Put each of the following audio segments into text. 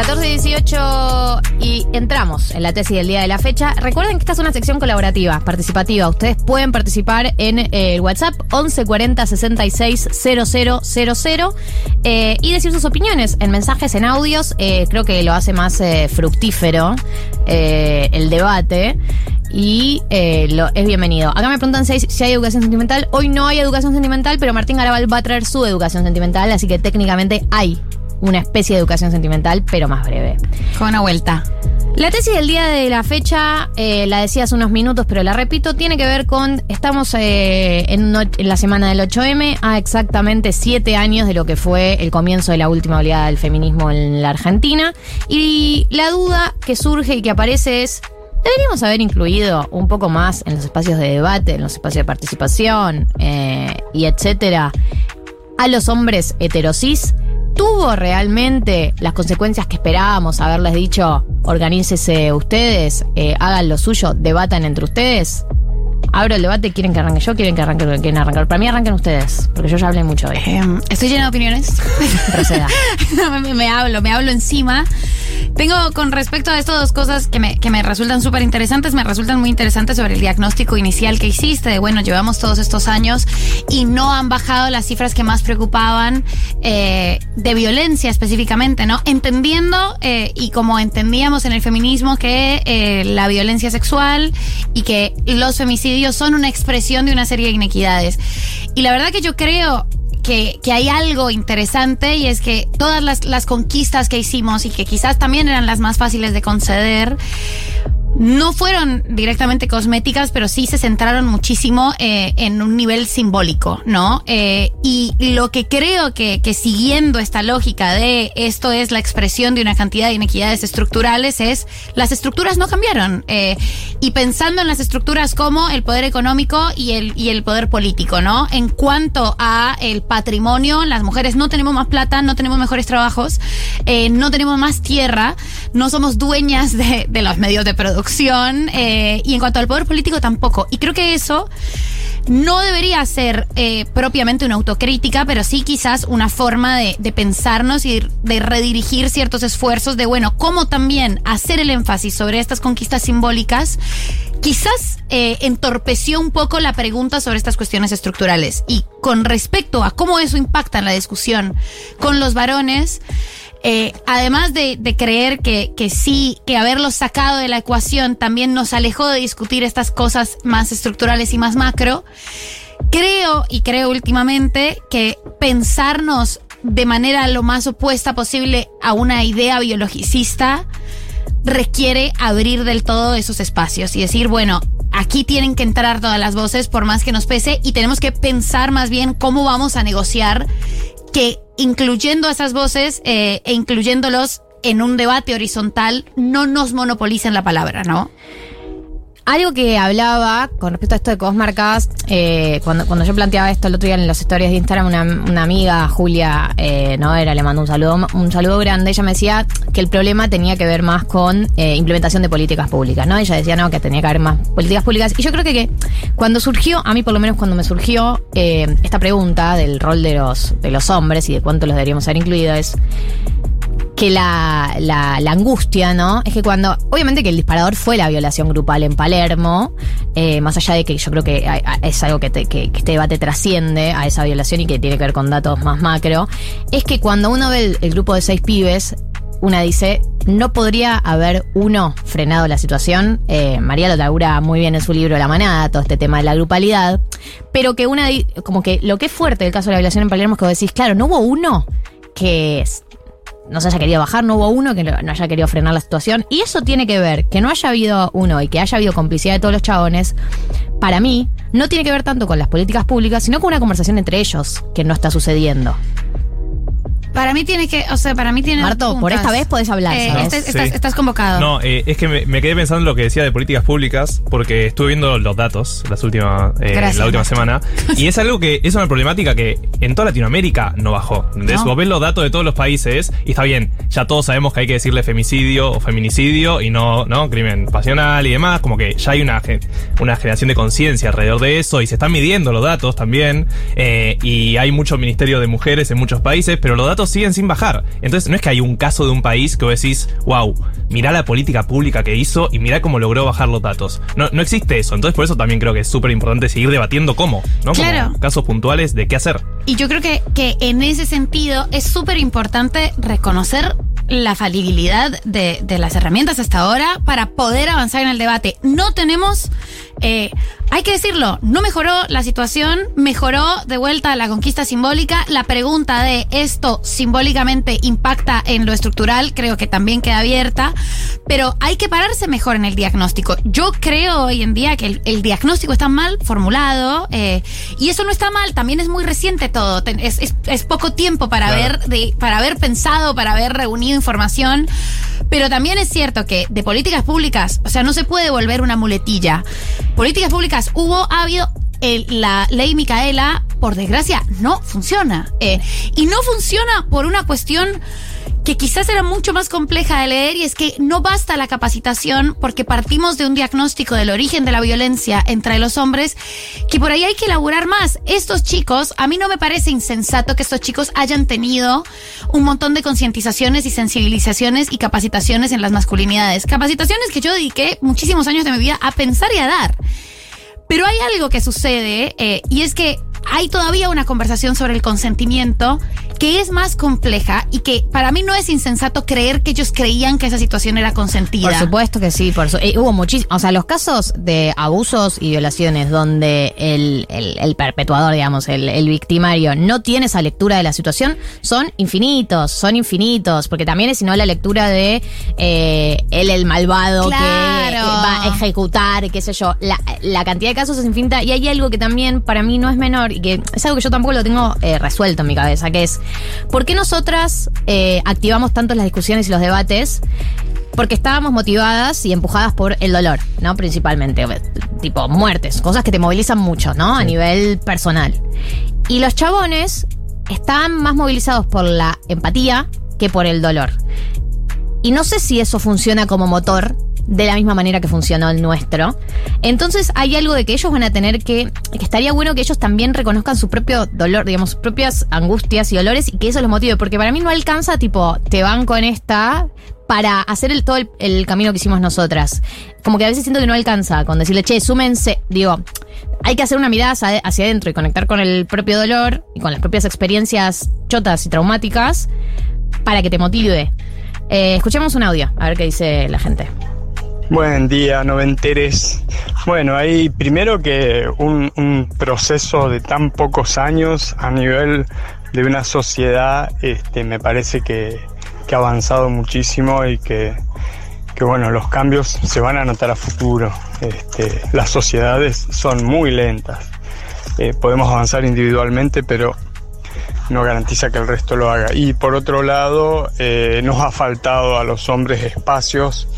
14 y 18 y entramos en la tesis del día de la fecha. Recuerden que esta es una sección colaborativa, participativa. Ustedes pueden participar en eh, el WhatsApp 1140 66 000 eh, y decir sus opiniones en mensajes, en audios. Eh, creo que lo hace más eh, fructífero el debate y es bienvenido. Acá me preguntan si si hay educación sentimental. Hoy no hay educación sentimental, pero Martín Garabal va a traer su educación sentimental, así que técnicamente hay una especie de educación sentimental, pero más breve. Con una vuelta. La tesis del día de la fecha, eh, la decía hace unos minutos, pero la repito, tiene que ver con, estamos eh, en, no- en la semana del 8M, a exactamente siete años de lo que fue el comienzo de la última oleada del feminismo en la Argentina, y la duda que surge y que aparece es, deberíamos haber incluido un poco más en los espacios de debate, en los espacios de participación eh, y etcétera, a los hombres heterosis? ¿Tuvo realmente las consecuencias que esperábamos haberles dicho, organícese ustedes, eh, hagan lo suyo, debatan entre ustedes? Abro el debate, ¿quieren que arranque yo? ¿Quieren que arranque? ¿Quieren arrancar? Para mí arranquen ustedes, porque yo ya hablé mucho hoy. Eh, estoy llena de opiniones. Proceda. me, me hablo, me hablo encima. Tengo con respecto a esto dos cosas que me, que me resultan súper interesantes. Me resultan muy interesantes sobre el diagnóstico inicial que hiciste. De bueno, llevamos todos estos años y no han bajado las cifras que más preocupaban eh, de violencia específicamente, ¿no? Entendiendo eh, y como entendíamos en el feminismo que eh, la violencia sexual y que los femicidios son una expresión de una serie de inequidades. Y la verdad que yo creo que, que hay algo interesante y es que todas las, las conquistas que hicimos y que quizás también eran las más fáciles de conceder, no fueron directamente cosméticas, pero sí se centraron muchísimo eh, en un nivel simbólico, ¿no? Eh, y lo que creo que, que siguiendo esta lógica de esto es la expresión de una cantidad de inequidades estructurales es las estructuras no cambiaron. Eh, y pensando en las estructuras como el poder económico y el, y el poder político, ¿no? En cuanto a el patrimonio, las mujeres no tenemos más plata, no tenemos mejores trabajos, eh, no tenemos más tierra, no somos dueñas de, de los medios de producción eh, y en cuanto al poder político tampoco. Y creo que eso no debería ser eh, propiamente una autocrítica, pero sí quizás una forma de, de pensarnos y de redirigir ciertos esfuerzos de, bueno, cómo también hacer el énfasis sobre estas conquistas simbólicas quizás eh, entorpeció un poco la pregunta sobre estas cuestiones estructurales. Y con respecto a cómo eso impacta en la discusión con los varones, eh, además de, de creer que, que sí, que haberlos sacado de la ecuación también nos alejó de discutir estas cosas más estructurales y más macro, creo y creo últimamente que pensarnos de manera lo más opuesta posible a una idea biologicista requiere abrir del todo esos espacios y decir, bueno, aquí tienen que entrar todas las voces por más que nos pese y tenemos que pensar más bien cómo vamos a negociar que incluyendo esas voces eh, e incluyéndolos en un debate horizontal no nos monopolicen la palabra, ¿no? Algo que hablaba con respecto a esto de que vos marcabas, eh, cuando, cuando yo planteaba esto el otro día en las historias de Instagram, una, amiga, Julia eh, Noera, le mando un saludo, un saludo grande. Ella me decía que el problema tenía que ver más con eh, implementación de políticas públicas, ¿no? Ella decía, no, que tenía que haber más políticas públicas. Y yo creo que, que cuando surgió, a mí por lo menos cuando me surgió eh, esta pregunta del rol de los, de los hombres y de cuánto los deberíamos haber incluido, es que la, la, angustia, ¿no? Es que cuando, obviamente que el disparador fue la violación grupal en Palermo, eh, más allá de que yo creo que es algo que, te- que- este debate trasciende a esa violación y que tiene que ver con datos más macro, es que cuando uno ve el, grupo de seis pibes, una dice, no podría haber uno frenado la situación. Eh, María lo labura muy bien en su libro La Manada, todo este tema de la grupalidad. Pero que una, como que lo que es fuerte del caso de la violación en Palermo es que vos decís, claro, no hubo uno que no se haya querido bajar, no hubo uno que no haya querido frenar la situación. Y eso tiene que ver, que no haya habido uno y que haya habido complicidad de todos los chabones, para mí, no tiene que ver tanto con las políticas públicas, sino con una conversación entre ellos que no está sucediendo. Para mí tiene que, o sea, para mí tiene. Marto, por esta vez podés hablar, Eh, ¿sabes? este- Sí. estás, estás convocado. No, eh, es que me, me quedé pensando en lo que decía de políticas públicas, porque estuve viendo los datos las últimas, eh, Gracias, la última Marto. semana, y es algo que es una problemática que en toda Latinoamérica no bajó. ¿entendés? No. Vos ves los datos de todos los países, y está bien, ya todos sabemos que hay que decirle femicidio o feminicidio y no, no crimen pasional y demás, como que ya hay una, una generación de conciencia alrededor de eso, y se están midiendo los datos también, eh, y hay mucho ministerio de mujeres en muchos países, pero los datos datos siguen sin bajar. Entonces, no es que hay un caso de un país que vos decís, wow, mirá la política pública que hizo y mirá cómo logró bajar los datos. No, no existe eso. Entonces, por eso también creo que es súper importante seguir debatiendo cómo, ¿no? Como casos puntuales de qué hacer. Y yo creo que, que en ese sentido es súper importante reconocer la falibilidad de, de las herramientas hasta ahora para poder avanzar en el debate. No tenemos, eh, hay que decirlo, no mejoró la situación, mejoró de vuelta la conquista simbólica. La pregunta de esto simbólicamente impacta en lo estructural, creo que también queda abierta, pero hay que pararse mejor en el diagnóstico. Yo creo hoy en día que el, el diagnóstico está mal formulado eh, y eso no está mal, también es muy reciente todo, es, es- es poco tiempo para Claro. haber de, para haber pensado, para haber reunido información, pero también es cierto que de políticas públicas, o sea, no se puede volver una muletilla. Políticas públicas hubo, ha habido la ley Micaela, por desgracia, no funciona. Eh, y no funciona por una cuestión que quizás era mucho más compleja de leer y es que no basta la capacitación porque partimos de un diagnóstico del origen de la violencia entre los hombres que por ahí hay que elaborar más. Estos chicos, a mí no me parece insensato que estos chicos hayan tenido un montón de concientizaciones y sensibilizaciones y capacitaciones en las masculinidades. Capacitaciones que yo dediqué muchísimos años de mi vida a pensar y a dar. Pero hay algo que sucede eh, y es que hay todavía una conversación sobre el consentimiento que es más compleja y que para mí no es insensato creer que ellos creían que esa situación era consentida. Por supuesto que sí, por su- eh, hubo muchísimos, o sea, los casos de abusos y violaciones donde el, el- el perpetuador, digamos, el, el victimario no tiene esa lectura de la situación, son infinitos, son infinitos, porque también es sino la lectura de eh, él el malvado que Claro. eh, va a ejecutar, qué sé yo, la, la cantidad de casos es infinita y hay algo que también para mí no es menor y que es algo que yo tampoco lo tengo eh, resuelto en mi cabeza, que es, ¿por qué nosotras eh, activamos tanto las discusiones y los debates? Porque estábamos motivadas y empujadas por el dolor, ¿no? Principalmente, tipo muertes, cosas que te movilizan mucho, ¿no? A nivel personal. Y los chabones están más movilizados por la empatía que por el dolor. Y no sé si eso funciona como motor de la misma manera que funcionó el nuestro. Entonces hay algo de que ellos van a tener que, que estaría bueno que ellos también reconozcan su propio dolor, digamos, sus propias angustias y dolores y que eso los motive, porque para mí no alcanza tipo, te van con esta para hacer el, todo el, camino que hicimos nosotras. Como que a veces siento que no alcanza con decirle, che, súmense, digo, hay que hacer una mirada hacia, hacia adentro y conectar con el propio dolor y con las propias experiencias chotas y traumáticas para que te motive. Eh, escuchemos un audio, a ver qué dice la gente. Buen día, noventeres. Bueno, hay primero que un, un proceso de tan pocos años a nivel de una sociedad, este, me parece que, que ha avanzado muchísimo y que, que, bueno, los cambios se van a notar a futuro. Este, las sociedades son muy lentas. Eh, podemos avanzar individualmente, pero no garantiza que el resto lo haga. Y por otro lado, eh, nos ha faltado a los hombres espacios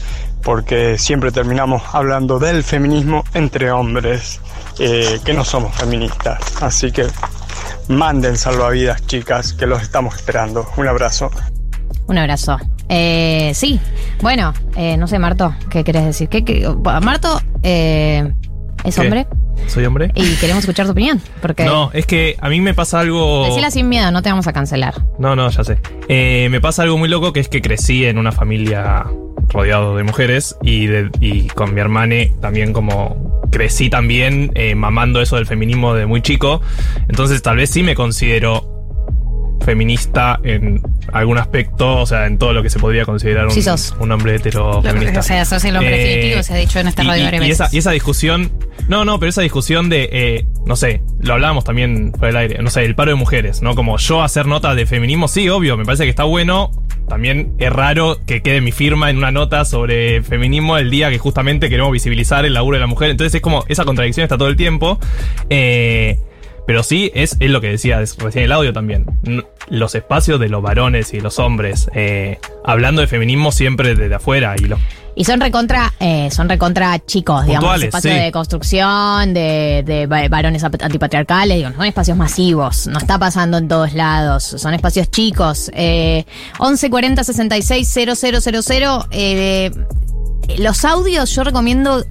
porque siempre terminamos hablando del feminismo entre hombres eh, que no somos feministas. Así que manden salvavidas, chicas, que los estamos esperando. Un abrazo. Un abrazo. Eh, sí, bueno, eh, no sé, Marto, ¿qué querés decir? ¿Qué, qué- Marto eh, es ¿Qué? hombre ¿Soy hombre? y queremos escuchar tu opinión. Porque No, es que a mí me pasa algo. decila sin miedo, no te vamos a cancelar. No, no, ya sé. Eh, me pasa algo muy loco que es que crecí en una familia rodeado de mujeres y, de- y con mi hermana también como crecí también eh, mamando eso del feminismo de muy chico. Entonces tal vez sí me considero feminista en algún aspecto, o sea, en todo lo que se podría considerar un, Sí sos. un hombre hetero feminista. o sea, sos el hombre Eh, definitivo, se ha dicho en esta y- radio y- esa, y esa discusión, no, no, pero esa discusión de, eh, no sé, lo hablábamos también por el aire, no sé, el paro de mujeres, ¿no? Como yo hacer nota de feminismo, sí, obvio, me parece que está bueno. También es raro que quede mi firma en una nota sobre feminismo el día que justamente queremos visibilizar el laburo de la mujer. Entonces es como, esa contradicción está todo el tiempo. Eh, pero sí, es, es lo que decía recién el audio también. Los espacios de los varones y los hombres, eh, hablando de feminismo siempre desde afuera y los Y son recontra, eh, son recontra chicos, digamos, Puntuales, espacios sí. de construcción, de, de va- varones antipatriarcales, digo, son espacios masivos, no está pasando en todos lados, son espacios chicos. Eh, 11 40 66 000, eh, los audios yo recomiendo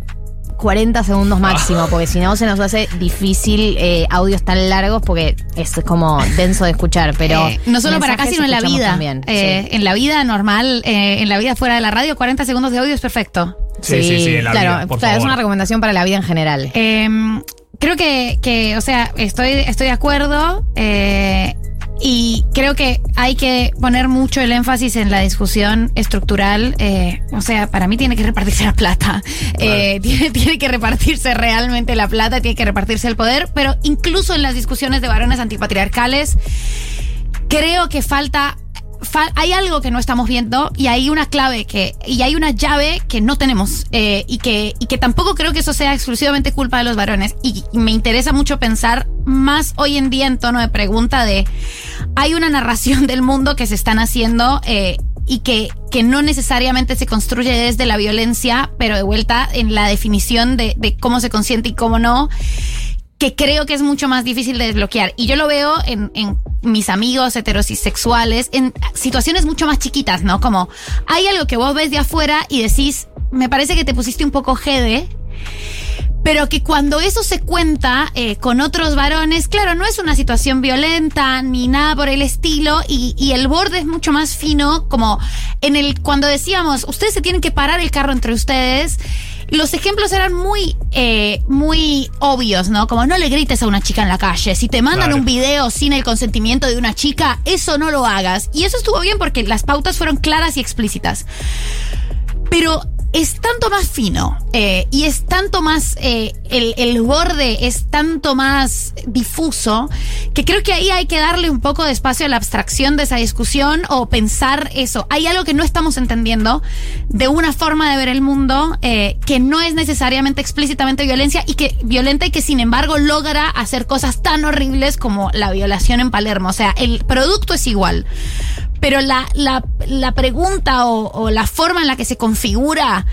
40 segundos máximo, porque si no se nos hace difícil eh, audios tan largos porque es como denso de escuchar. Pero Eh, no solo para acá, sino en la vida. también, Eh, sí. En la vida normal, eh, en la vida fuera de la radio, 40 segundos de audio es perfecto. Sí, sí, sí, en la claro, vida, por claro, es favor. una recomendación para la vida en general. Eh, creo que, que, o sea, estoy, estoy de acuerdo. eh, y creo que hay que poner mucho el énfasis en la discusión estructural. eh, o sea, para mí tiene que repartirse la plata. Eh, tiene, tiene que repartirse realmente la plata, tiene que repartirse el poder. Pero incluso en las discusiones de varones antipatriarcales, creo que falta. Hay algo que no estamos viendo y hay una clave que y hay una llave que no tenemos eh, y que y que tampoco creo que eso sea exclusivamente culpa de los varones y, y me interesa mucho pensar más hoy en día en tono de pregunta de hay una narración del mundo que se están haciendo eh, y que, que no necesariamente se construye desde la violencia, pero de vuelta en la definición de, de cómo se consiente y cómo no que creo que es mucho más difícil de desbloquear. Y yo lo veo en, en mis amigos heterosexuales, en situaciones mucho más chiquitas, ¿no? Como hay algo que vos ves de afuera y decís, me parece que te pusiste un poco jede. Pero que cuando eso se cuenta eh, con otros varones, claro, no es una situación violenta ni nada por el estilo, y, y el borde es mucho más fino, como en el cuando decíamos, ustedes se tienen que parar el carro entre ustedes, los ejemplos eran muy, eh, muy obvios, ¿no? Como no le grites a una chica en la calle. Si te mandan Claro. un video sin el consentimiento de una chica, eso no lo hagas. Y eso estuvo bien porque las pautas fueron claras y explícitas. Pero es tanto más fino eh, y es tanto más, eh, el, el borde es tanto más difuso que creo que ahí hay que darle un poco de espacio a la abstracción de esa discusión o pensar eso. Hay algo que no estamos entendiendo de una forma de ver el mundo eh, que no es necesariamente explícitamente violencia y que violenta y que sin embargo logra hacer cosas tan horribles como la violación en Palermo. O sea, el producto es igual. Pero la, la, la pregunta o, la forma en la que se configura,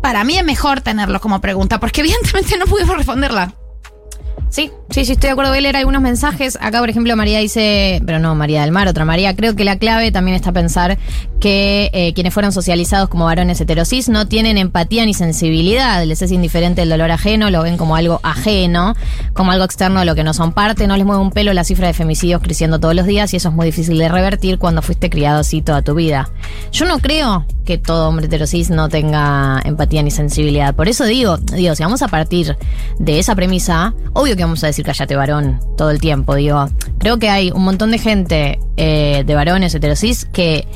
para mí es mejor tenerlo como pregunta, porque evidentemente no pudimos responderla. Sí, sí, sí, estoy de acuerdo. Voy a leer algunos mensajes. Acá, por ejemplo, María dice, pero no, María del Mar, otra María. Creo que la clave también está pensar que eh, quienes fueron socializados como varones heterosis no tienen empatía ni sensibilidad. Les es indiferente el dolor ajeno, lo ven como algo ajeno, como algo externo de lo que no son parte. No les mueve un pelo la cifra de femicidios creciendo todos los días y eso es muy difícil de revertir cuando fuiste criado así toda tu vida. Yo no creo que todo hombre heterosis no tenga empatía ni sensibilidad. Por eso digo, digo, si vamos a partir de esa premisa, obvio que vamos a decir cállate varón todo el tiempo. Digo, creo que hay un montón de gente eh, de varones heterosis que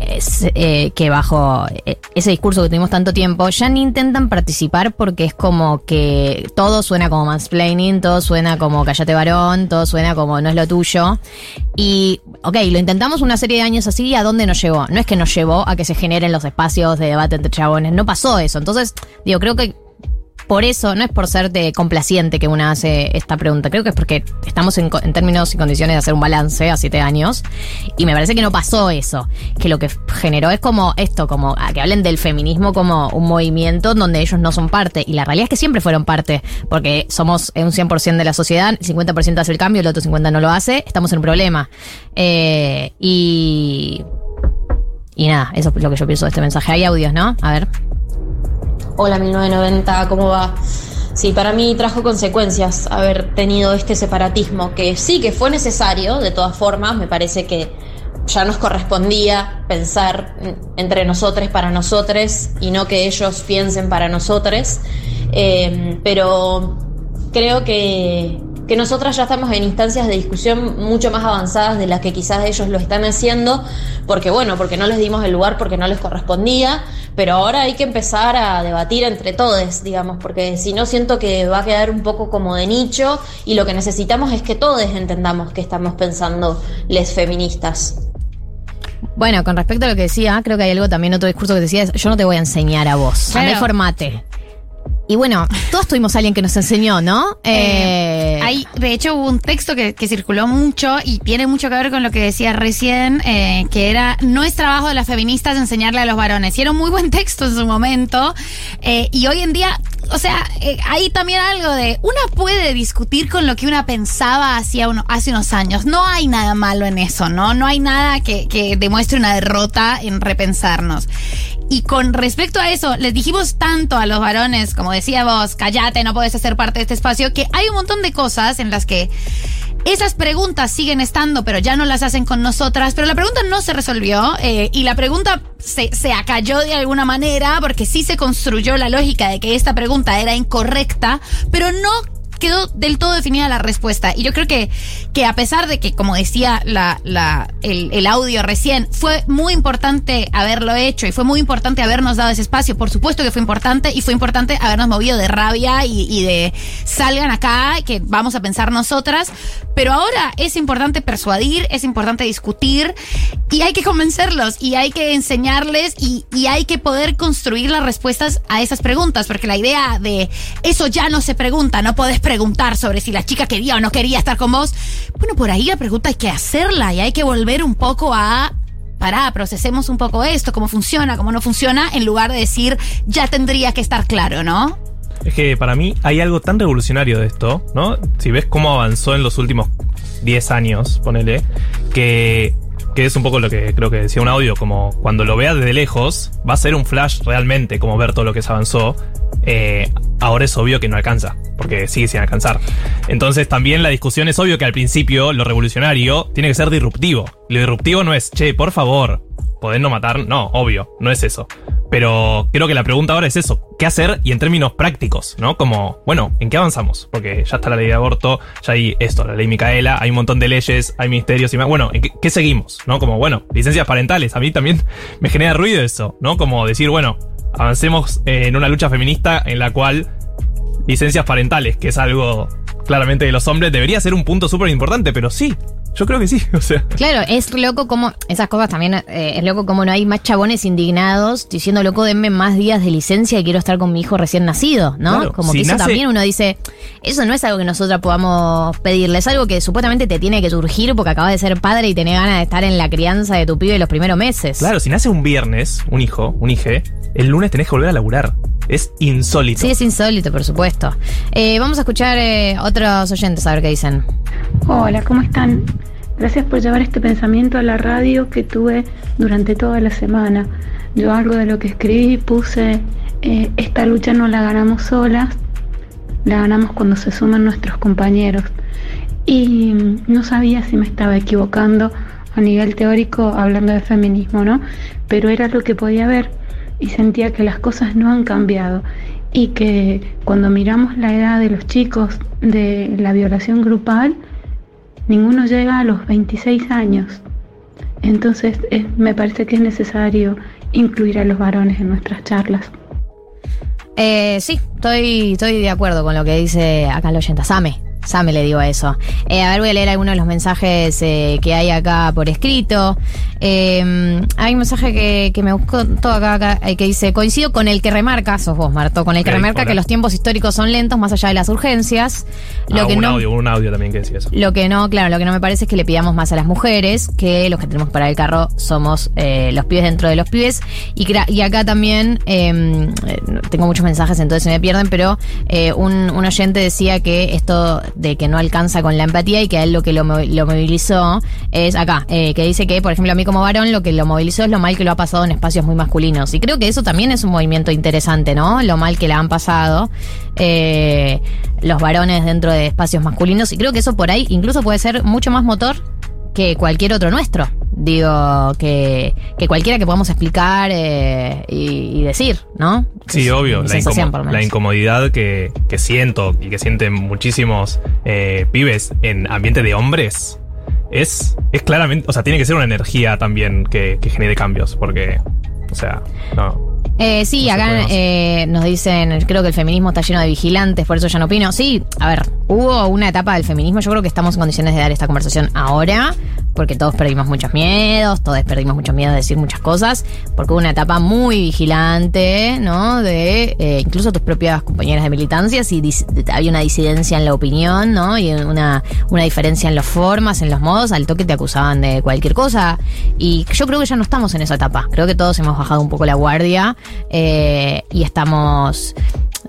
es, eh, que bajo eh, ese discurso que tuvimos tanto tiempo ya ni intentan participar porque es como que todo suena como mansplaining, todo suena como cállate varón, todo suena como no es lo tuyo. Y, ok, lo intentamos una serie de años así, ¿y ¿a dónde nos llevó? No es que nos llevó a que se generen los espacios de debate entre chabones, no pasó eso. Entonces, digo, creo que por eso, no es por serte complaciente que una hace esta pregunta, creo que es porque estamos en, términos y condiciones de hacer un balance a siete años y me parece que no pasó eso, que lo que generó es como esto, como a que hablen del feminismo como un movimiento donde ellos no son parte y la realidad es que siempre fueron parte, porque somos un 100% de la sociedad, el 50% hace el cambio, el otro 50% no lo hace, estamos en un problema. Eh, y... Y nada, eso es lo que yo pienso de este mensaje. Hay audios, ¿no? A ver. Hola 1990, ¿cómo va? Sí, para mí trajo consecuencias haber tenido este separatismo, que sí que fue necesario, de todas formas, me parece que ya nos correspondía pensar entre nosotros para nosotros y no que ellos piensen para nosotros, Eh, pero creo que, que nosotras ya estamos en instancias de discusión mucho más avanzadas de las que quizás ellos lo están haciendo, porque bueno, porque no les dimos el lugar porque no les correspondía, pero ahora hay que empezar a debatir entre todos, digamos, porque si no siento que va a quedar un poco como de nicho y lo que necesitamos es que todos entendamos que estamos pensando les feministas. Bueno, con respecto a lo que decía, creo que hay algo también, otro discurso que decía es, yo no te voy a enseñar a vos, Claro. andá y formate. Y bueno, todos tuvimos a alguien que nos enseñó, ¿no? Eh, Hay, de hecho, hubo un texto que, que circuló mucho y tiene mucho que ver con lo que decía recién, eh, que era, no es trabajo de las feministas enseñarle a los varones. Y era un muy buen texto en su momento. eh, y hoy en día, o sea, eh, hay también algo de, una puede discutir con lo que una pensaba hacía uno, hace unos años. No hay nada malo en eso, ¿no? No hay nada que, que demuestre una derrota en repensarnos. Y con respecto a eso, les dijimos tanto a los varones, como decía vos, callate, no puedes ser parte de este espacio, que hay un montón de cosas en las que esas preguntas siguen estando, pero ya no las hacen con nosotras. Pero la pregunta no se resolvió eh, y la pregunta se, se acalló de alguna manera porque sí se construyó la lógica de que esta pregunta era incorrecta, pero no quedó del todo definida la respuesta. Y yo creo que, que a pesar de que, como decía la, la, el, el audio recién, fue muy importante haberlo hecho y fue muy importante habernos dado ese espacio. Por supuesto que fue importante y fue importante habernos movido de rabia y, y de salgan acá, que vamos a pensar nosotras. Pero ahora es importante persuadir, es importante discutir y hay que convencerlos y hay que enseñarles y, y hay que poder construir las respuestas a esas preguntas, porque la idea de eso ya no se pregunta, no podés preguntar sobre si la chica quería o no quería estar con vos. Bueno, por ahí la pregunta hay que hacerla y hay que volver un poco a pará, procesemos un poco esto, cómo funciona, cómo no funciona, en lugar de decir ya tendría que estar claro, ¿no? Es que para mí hay algo tan revolucionario de esto, ¿no? Si ves cómo avanzó en los últimos 10 años, ponele, que, que es un poco lo que creo que decía un audio, como cuando lo veas desde lejos, va a ser un flash realmente, como ver todo lo que se avanzó. Eh, ahora es obvio que no alcanza, porque sigue sin alcanzar. Entonces también la discusión es obvio que al principio lo revolucionario tiene que ser disruptivo. Lo disruptivo no es, che, por favor, poder no matar, no, obvio, no es eso. Pero creo que la pregunta ahora es eso, ¿qué hacer? Y en términos prácticos, ¿no? Como, bueno, ¿en qué avanzamos? Porque ya está la ley de aborto, ya hay esto, la ley Micaela, hay un montón de leyes, hay ministerios y más. Bueno, ¿en qué, qué seguimos? ¿No? Como, bueno, licencias parentales, a mí también me genera ruido eso, ¿no? Como decir, bueno, avancemos en una lucha feminista en la cual licencias parentales, que es algo claramente de los hombres, debería ser un punto súper importante, pero sí, yo creo que sí, o sea. Claro, es loco como, esas cosas también, eh, es loco como no hay más chabones indignados diciendo, loco, denme más días de licencia y quiero estar con mi hijo recién nacido, ¿no? Claro, como si que eso también uno dice, eso no es algo que nosotras podamos pedirle, es algo que supuestamente te tiene que surgir porque acabas de ser padre y tenés ganas de estar en la crianza de tu pibe los primeros meses. Claro, si nace un viernes, un hijo, un hije, el lunes tenés que volver a laburar. Es insólito. Sí, es insólito, por supuesto. Eh, vamos a escuchar eh, otros oyentes a ver qué dicen. Hola, ¿cómo están? Gracias por llevar este pensamiento a la radio que tuve durante toda la semana. Yo algo de lo que escribí puse, eh, esta lucha no la ganamos solas, la ganamos cuando se suman nuestros compañeros. Y no sabía si me estaba equivocando a nivel teórico hablando de feminismo, ¿no? Pero era lo que podía ver y sentía que las cosas no han cambiado y que cuando miramos la edad de los chicos de la violación grupal, ninguno llega a los 26 años. Entonces eh, me parece que es necesario incluir a los varones en nuestras charlas. Eh, sí, estoy, estoy de acuerdo con lo que dice acá el oyente. Same. Same le digo a eso. Eh, a ver, voy a leer algunos de los mensajes eh, que hay acá por escrito. Eh, hay un mensaje que, que me buscó todo acá, acá, eh, que dice, coincido con el que remarca, sos vos, Marto, con el que remarca hola. que los tiempos históricos son lentos más allá de las urgencias. Lo Ah, que un no... audio, un audio también que decía eso. Lo que no, claro, lo que no me parece es que le pidamos más a las mujeres, que los que tenemos para el carro somos los pibes dentro de los pibes. Y, acá también eh, tengo muchos mensajes, entonces se me pierden, pero un, un oyente decía que esto de que no alcanza con la empatía y que a él lo que lo, lo movilizó es acá, eh, que dice que, por ejemplo, a mí como varón lo que lo movilizó es lo mal que lo ha pasado en espacios muy masculinos. Y creo que eso también es un movimiento interesante, ¿no? Lo mal que la han pasado eh, los varones dentro de espacios masculinos. Y creo que eso por ahí incluso puede ser mucho más motor que cualquier otro nuestro. Digo, que, que cualquiera que podamos explicar eh, y, y decir, ¿no? Sí, Es obvio. La, incomodidad que, que siento y que sienten muchísimos eh, pibes en ambiente de hombres es, es claramente, o sea, tiene que ser una energía también que, que genere cambios, porque, o sea, no. Eh, sí, No acá eh, nos dicen, creo que el feminismo está lleno de vigilantes, por eso ya no opino. Sí, a ver, hubo una etapa del feminismo, yo creo que estamos en condiciones de dar esta conversación ahora, porque todos perdimos muchos miedos, todos perdimos muchos miedos de decir muchas cosas, porque hubo una etapa muy vigilante, ¿no? De eh, incluso tus propias compañeras de militancias y había una disidencia en la opinión, ¿no? Y una, una diferencia en las formas, en los modos, al toque te acusaban de cualquier cosa. Y yo creo que ya no estamos en esa etapa, creo que todos hemos bajado un poco la guardia eh, y estamos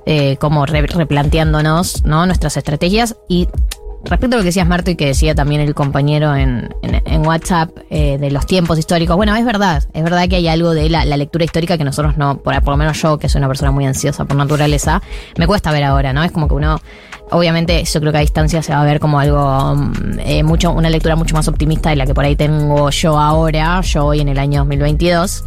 eh, como re- replanteándonos ¿no? nuestras estrategias y respecto a lo que decías, Marto, y que decía también el compañero en, WhatsApp eh, de los tiempos históricos, bueno, es verdad, es verdad que hay algo de la, lectura histórica que nosotros no, por, por lo menos yo, que soy una persona muy ansiosa por naturaleza, me cuesta ver ahora, ¿no? Es como que uno, obviamente, yo creo que a distancia se va a ver como algo, mm, mucho, una lectura mucho más optimista de la que por ahí tengo yo ahora, yo hoy en el año 2022.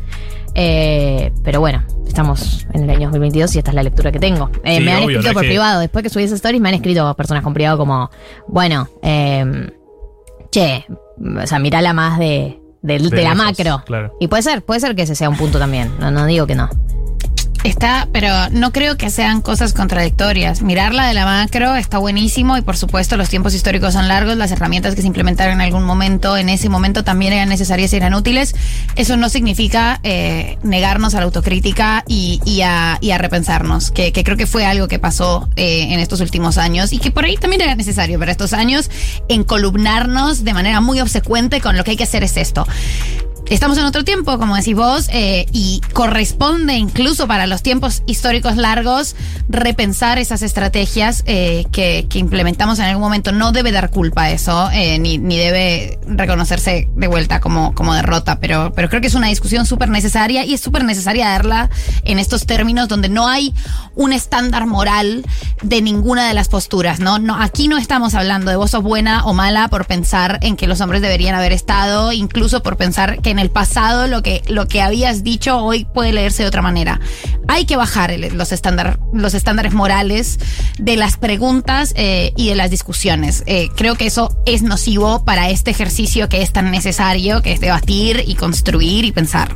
Eh, pero bueno, estamos en el año 2022 y esta es la lectura que tengo. Eh, Sí, me han obvio, escrito no por que- privado, después que subí esas stories, me han escrito personas con privado como, bueno, eh, che, o sea, mirala más de, de, de De la macro. claro. Y puede ser, puede ser que ese sea un punto también. No, no digo que no. Está, pero no creo que sean cosas contradictorias. Mirarla de la macro está buenísimo y por supuesto los tiempos históricos son largos, las herramientas que se implementaron en algún momento, en ese momento también eran necesarias y eran útiles. Eso no significa eh, negarnos a la autocrítica y, y a, y a repensarnos, que, que creo que fue algo que pasó eh, en estos últimos años y que por ahí también era necesario para estos años en columnarnos de manera muy obsecuente con lo que hay que hacer es esto. Estamos en otro tiempo, como decís vos, eh, y corresponde incluso para los tiempos históricos largos repensar esas estrategias eh, que, que implementamos en algún momento. No debe dar culpa a eso, eh, ni, ni debe reconocerse de vuelta como, como derrota, pero, pero creo que es una discusión súper necesaria y es súper necesaria darla en estos términos donde no hay un estándar moral de ninguna de las posturas, ¿no? no aquí no estamos hablando de vos sos buena o mala por pensar en que los hombres deberían haber estado, incluso por pensar que en el pasado lo que, lo que habías dicho hoy puede leerse de otra manera. Hay que bajar los, estándar, los estándares morales de las preguntas eh, y de las discusiones. Eh, creo que eso es nocivo para este ejercicio que es tan necesario, que es debatir y construir y pensar.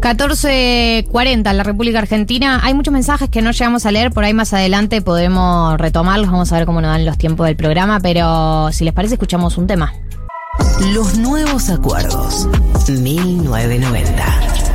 14.40 en la República Argentina. Hay muchos mensajes que no llegamos a leer, por ahí más adelante podremos retomarlos, vamos a ver cómo nos dan los tiempos del programa, pero si les parece escuchamos un tema. Los nuevos acuerdos. 1990.